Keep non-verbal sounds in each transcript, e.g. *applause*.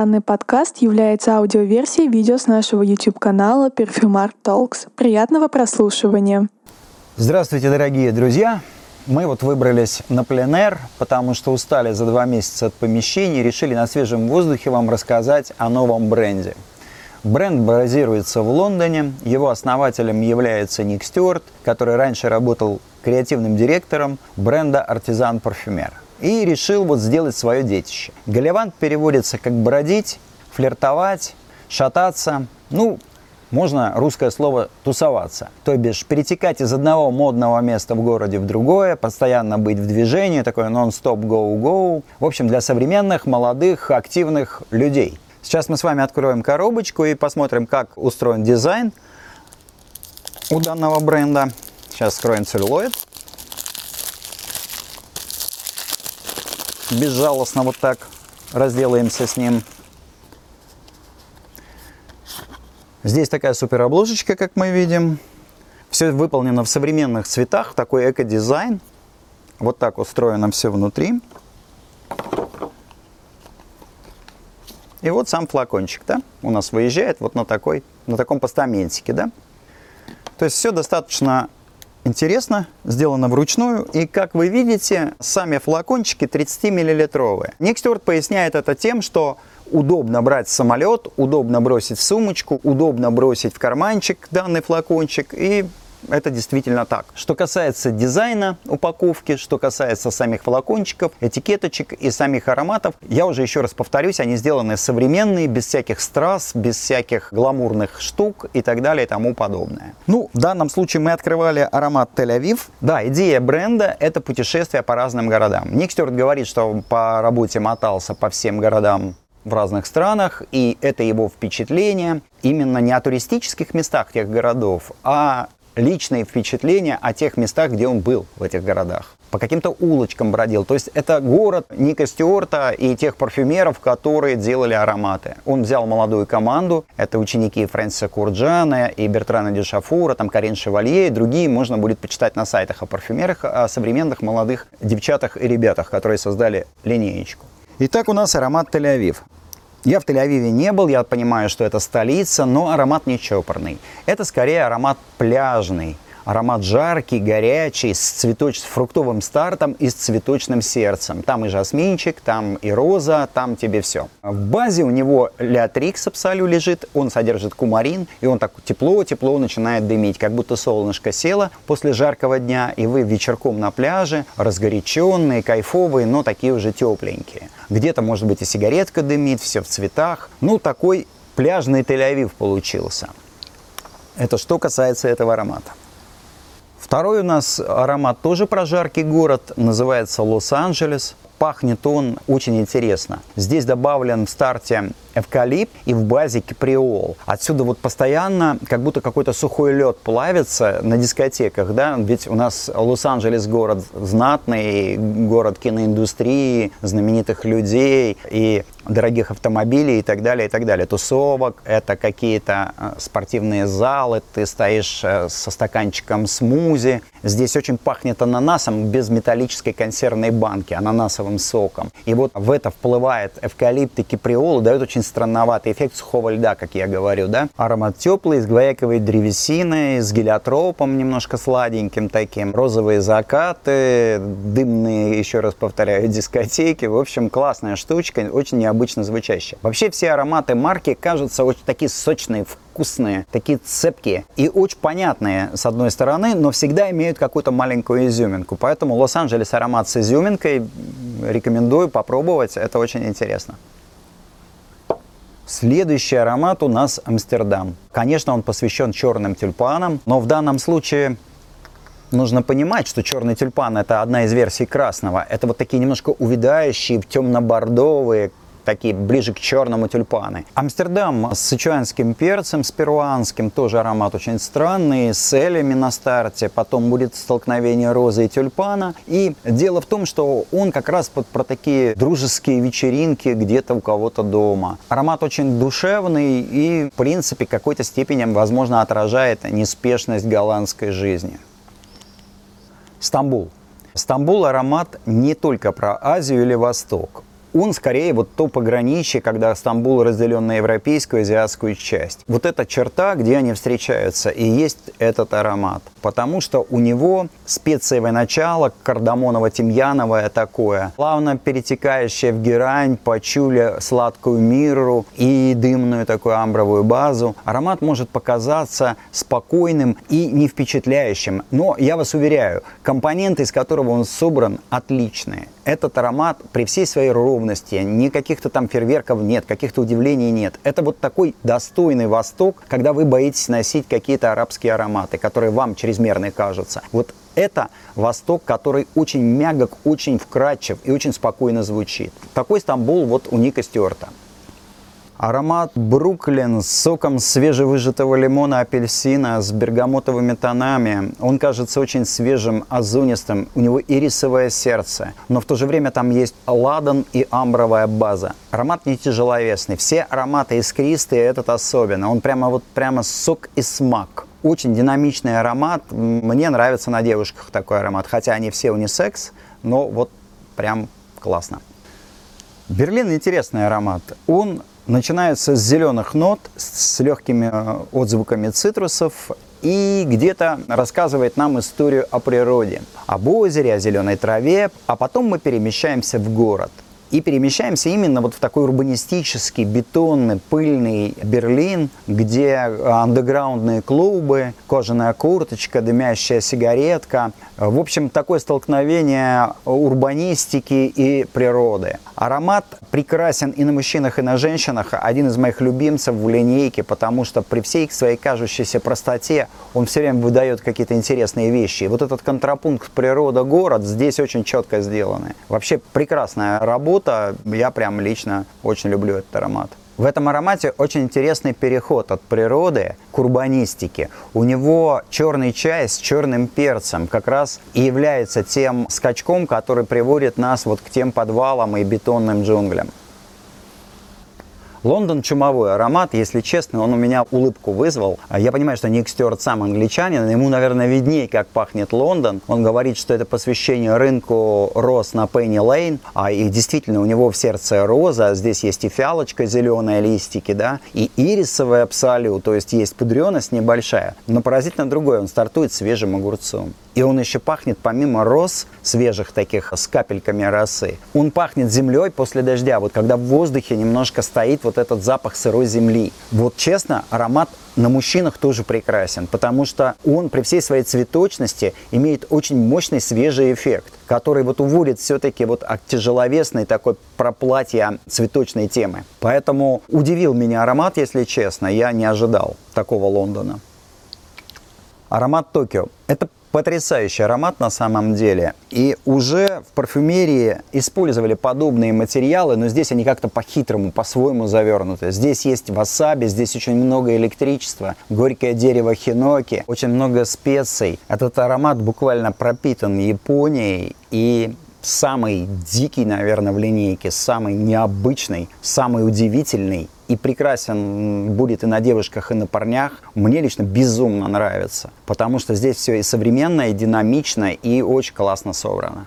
Данный подкаст является аудиоверсией видео с нашего YouTube-канала Perfumart Talks. Приятного прослушивания! Здравствуйте, дорогие друзья! Мы вот выбрались на пленэр, потому что устали за два месяца от помещений, решили на свежем воздухе вам рассказать о новом бренде. Бренд базируется в Лондоне, его основателем является Ник Стюарт, который раньше работал креативным директором бренда «Артизан Парфюмер» и решил вот сделать свое детище. Галевант переводится как бродить, флиртовать, шататься, ну, можно русское слово «тусоваться». То бишь перетекать из одного модного места в городе в другое, постоянно быть в движении, такое нон-стоп go-go. В общем, для современных, молодых, активных людей. Сейчас мы с вами откроем коробочку и посмотрим, как устроен дизайн у данного бренда. Сейчас скроем целлюлоид. Безжалостно вот так разделаемся с ним. Здесь такая супер обложечка, как мы видим. Все выполнено в современных цветах, такой эко-дизайн. Вот так устроено все внутри. И вот сам флакончик, да, у нас выезжает вот на такой, на таком постаментике, да. То есть все достаточно интересно, сделано вручную. И как вы видите, сами флакончики 30-миллилитровые. Ник Стюарт поясняет это тем, что удобно брать самолет, удобно бросить в сумочку, удобно бросить в карманчик данный флакончик и это действительно так. Что касается дизайна упаковки, что касается самих флакончиков, этикеточек и самих ароматов, я уже еще раз повторюсь, они сделаны современные, без всяких страз, без всяких гламурных штук и так далее и тому подобное. Ну, в данном случае мы открывали аромат Тель-Авив. Да, идея бренда – это путешествие по разным городам. Ник Стюарт говорит, что по работе мотался по всем городам в разных странах, и это его впечатление именно не о туристических местах тех городов, а личные впечатления о тех местах, где он был в этих городах. По каким-то улочкам бродил. То есть это город Ника Стюарта и тех парфюмеров, которые делали ароматы. Он взял молодую команду. Это ученики Фрэнсиса Курджана и Бертрана Дюшафура, там Карин Шевалье и другие. Можно будет почитать на сайтах о парфюмерах, о современных молодых девчатах и ребятах, которые создали линеечку. Итак, у нас аромат Тель-Авив. Я в Тель-Авиве не был, я понимаю, что это столица, но аромат не чопорный. Это скорее аромат пляжный – Аромат жаркий, горячий, с, цветоч... с фруктовым стартом и с цветочным сердцем. Там и жасминчик, там и роза, там тебе все. В базе у него леотрикс абсолю лежит, он содержит кумарин, и он так тепло-тепло начинает дымить, как будто солнышко село после жаркого дня, и вы вечерком на пляже, разгоряченные, кайфовые, но такие уже тепленькие. Где-то, может быть, и сигаретка дымит, все в цветах. Ну, такой пляжный Тель-Авив получился. Это что касается этого аромата. Второй у нас аромат тоже про жаркий город, называется Лос-Анджелес. Пахнет он очень интересно. Здесь добавлен в старте эвкалипт и в базе киприол. Отсюда вот постоянно как будто какой-то сухой лед плавится на дискотеках, да, ведь у нас Лос-Анджелес город знатный, город киноиндустрии, знаменитых людей и дорогих автомобилей и так далее, и так далее. Тусовок, это какие-то э, спортивные залы, ты стоишь э, со стаканчиком смузи. Здесь очень пахнет ананасом без металлической консервной банки, ананасовым соком. И вот в это вплывает эвкалипт и киприол, дает очень очень странноватый эффект сухого льда, как я говорю, да. Аромат теплый, с гвояковой древесиной, с гелиотропом немножко сладеньким таким. Розовые закаты, дымные, еще раз повторяю, *laughs* дискотеки. В общем, классная штучка, очень необычно звучащая. Вообще все ароматы марки кажутся очень такие сочные, вкусные, такие цепкие и очень понятные с одной стороны, но всегда имеют какую-то маленькую изюминку. Поэтому Лос-Анджелес аромат с изюминкой рекомендую попробовать, это очень интересно. Следующий аромат у нас Амстердам. Конечно, он посвящен черным тюльпанам, но в данном случае нужно понимать, что черный тюльпан это одна из версий красного. Это вот такие немножко увядающие, темно-бордовые, такие ближе к черному тюльпаны. Амстердам с сычуанским перцем, с перуанским, тоже аромат очень странный, с элями на старте, потом будет столкновение розы и тюльпана. И дело в том, что он как раз под, про такие дружеские вечеринки где-то у кого-то дома. Аромат очень душевный и, в принципе, какой-то степени, возможно, отражает неспешность голландской жизни. Стамбул. Стамбул аромат не только про Азию или Восток он скорее вот то пограничье, когда Стамбул разделен на европейскую и азиатскую часть. Вот эта черта, где они встречаются, и есть этот аромат. Потому что у него специевое начало, кардамоново-тимьяновое такое, плавно перетекающее в герань, пачули, сладкую миру и дымную такую амбровую базу. Аромат может показаться спокойным и не впечатляющим, но я вас уверяю, компоненты, из которого он собран, отличные. Этот аромат при всей своей ровности, никаких-то там фейерверков нет, каких-то удивлений нет. Это вот такой достойный Восток, когда вы боитесь носить какие-то арабские ароматы, которые вам чрезмерно кажутся. Вот это Восток, который очень мягок, очень вкрадчив и очень спокойно звучит. Такой Стамбул вот у Ника Стюарта. Аромат Бруклин с соком свежевыжатого лимона, апельсина, с бергамотовыми тонами. Он кажется очень свежим, озунистым. У него ирисовое сердце. Но в то же время там есть ладан и амбровая база. Аромат не тяжеловесный. Все ароматы искристые, этот особенно. Он прямо вот прямо сок и смак. Очень динамичный аромат. Мне нравится на девушках такой аромат. Хотя они все унисекс, но вот прям классно. Берлин интересный аромат. Он начинается с зеленых нот, с легкими э, отзвуками цитрусов и где-то рассказывает нам историю о природе, об озере, о зеленой траве, а потом мы перемещаемся в город – и перемещаемся именно вот в такой урбанистический, бетонный, пыльный Берлин, где андеграундные клубы, кожаная курточка, дымящая сигаретка. В общем, такое столкновение урбанистики и природы. Аромат прекрасен и на мужчинах, и на женщинах. Один из моих любимцев в линейке, потому что при всей своей кажущейся простоте он все время выдает какие-то интересные вещи. Вот этот контрапункт природа-город здесь очень четко сделаны. Вообще прекрасная работа круто. Я прям лично очень люблю этот аромат. В этом аромате очень интересный переход от природы к урбанистике. У него черный чай с черным перцем как раз и является тем скачком, который приводит нас вот к тем подвалам и бетонным джунглям. Лондон чумовой аромат, если честно, он у меня улыбку вызвал. Я понимаю, что Ник Стюарт сам англичанин, ему, наверное, виднее, как пахнет Лондон. Он говорит, что это посвящение рынку роз на Пенни Лейн, а и действительно у него в сердце роза, здесь есть и фиалочка зеленая, листики, да, и ирисовая абсолют, то есть есть пудреность небольшая, но поразительно другое, он стартует свежим огурцом. И он еще пахнет, помимо роз, свежих таких с капельками росы, он пахнет землей после дождя. Вот когда в воздухе немножко стоит вот этот запах сырой земли. Вот честно, аромат на мужчинах тоже прекрасен, потому что он при всей своей цветочности имеет очень мощный свежий эффект, который вот уводит все-таки вот от тяжеловесной такой проплатья цветочной темы. Поэтому удивил меня аромат, если честно, я не ожидал такого Лондона. Аромат Токио. Это Потрясающий аромат на самом деле. И уже в парфюмерии использовали подобные материалы, но здесь они как-то по-хитрому, по-своему завернуты. Здесь есть васаби, здесь очень много электричества, горькое дерево хиноки, очень много специй. Этот аромат буквально пропитан Японией и самый дикий, наверное, в линейке, самый необычный, самый удивительный и прекрасен будет и на девушках, и на парнях, мне лично безумно нравится. Потому что здесь все и современно, и динамично, и очень классно собрано.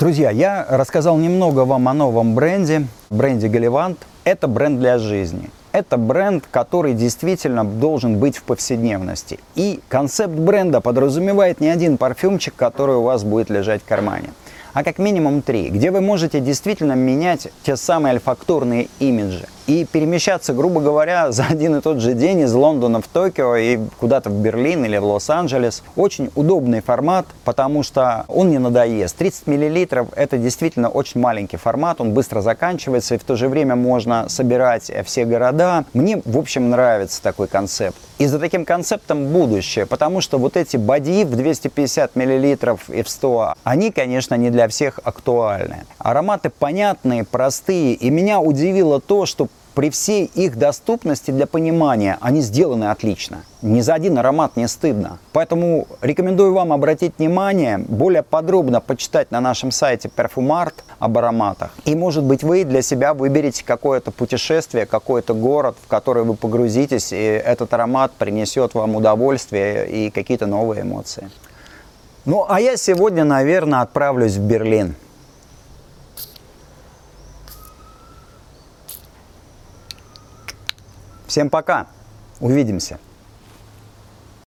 Друзья, я рассказал немного вам о новом бренде, бренде Галивант. Это бренд для жизни. Это бренд, который действительно должен быть в повседневности. И концепт бренда подразумевает не один парфюмчик, который у вас будет лежать в кармане а как минимум три, где вы можете действительно менять те самые альфактурные имиджи и перемещаться, грубо говоря, *laughs* за один и тот же день из Лондона в Токио и куда-то в Берлин или в Лос-Анджелес. Очень удобный формат, потому что он не надоест. 30 миллилитров это действительно очень маленький формат, он быстро заканчивается и в то же время можно собирать все города. Мне, в общем, нравится такой концепт. И за таким концептом будущее, потому что вот эти боди в 250 миллилитров и в 100, они, конечно, не для всех актуальны. Ароматы понятные, простые, и меня удивило то, что при всей их доступности для понимания они сделаны отлично. Ни за один аромат не стыдно. Поэтому рекомендую вам обратить внимание, более подробно почитать на нашем сайте Perfumart об ароматах. И может быть вы для себя выберете какое-то путешествие, какой-то город, в который вы погрузитесь, и этот аромат принесет вам удовольствие и какие-то новые эмоции. Ну, а я сегодня, наверное, отправлюсь в Берлин. Всем пока. Увидимся.